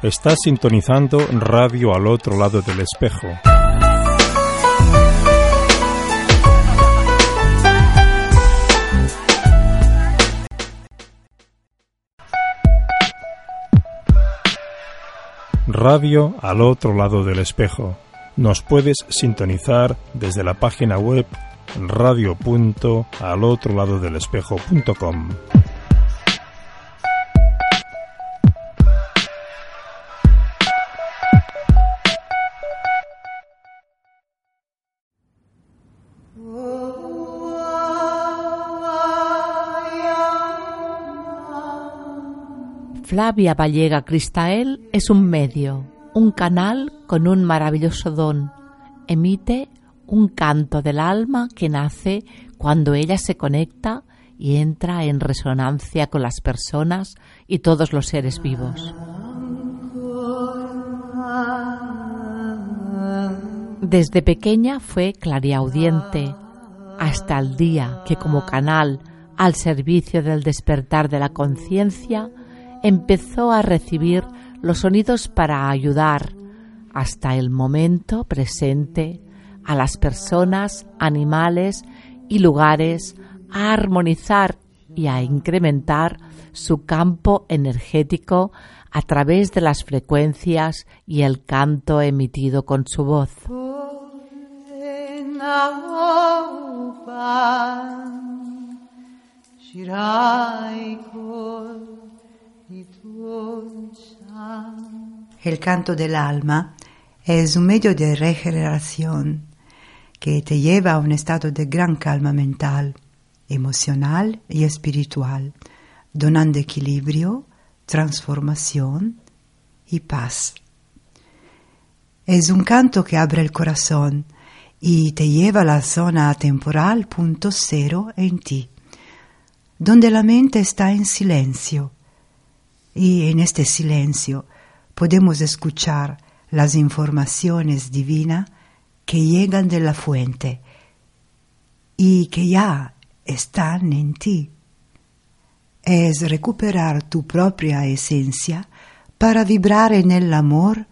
Estás sintonizando Radio al otro lado del espejo. Radio al otro lado del espejo. Nos puedes sintonizar desde la página web radio.alotroladodelespejo.com. Flavia Vallega Cristael es un medio, un canal con un maravilloso don. Emite un canto del alma que nace cuando ella se conecta y entra en resonancia con las personas y todos los seres vivos. Desde pequeña fue clariaudiente, hasta el día que como canal al servicio del despertar de la conciencia empezó a recibir los sonidos para ayudar hasta el momento presente a las personas, animales y lugares a armonizar y a incrementar su campo energético a través de las frecuencias y el canto emitido con su voz. El canto del alma es un medio de regeneración que te lleva a un estado de gran calma mental, emocional y espiritual, donando equilibrio, transformación y paz. Es un canto que abre el corazón y te lleva a la zona temporal punto cero en ti, donde la mente está en silencio y en este silencio podemos escuchar las informaciones divinas que llegan de la fuente y que ya están en ti. Es recuperar tu propia esencia para vibrar en el amor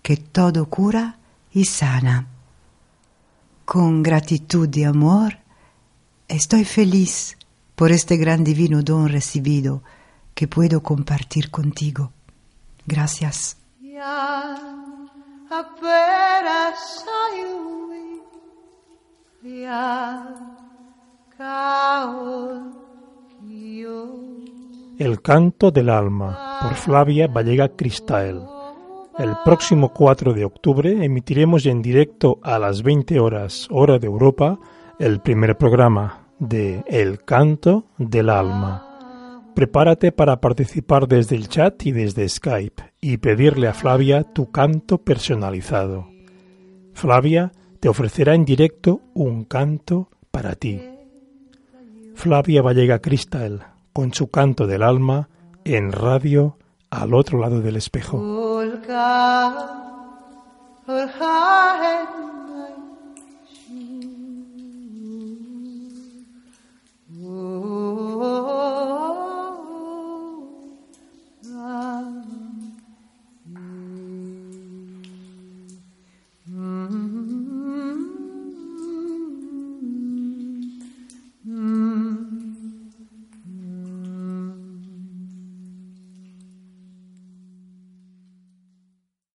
que todo cura y sana. Con gratitud y amor, estoy feliz por este gran divino don recibido que puedo compartir contigo. Gracias. El canto del alma por Flavia Vallega Cristael. El próximo 4 de octubre emitiremos en directo a las 20 horas hora de Europa el primer programa de El canto del alma. Prepárate para participar desde el chat y desde Skype y pedirle a Flavia tu canto personalizado. Flavia te ofrecerá en directo un canto para ti. Flavia Vallega Cristal con su canto del alma en radio al otro lado del espejo.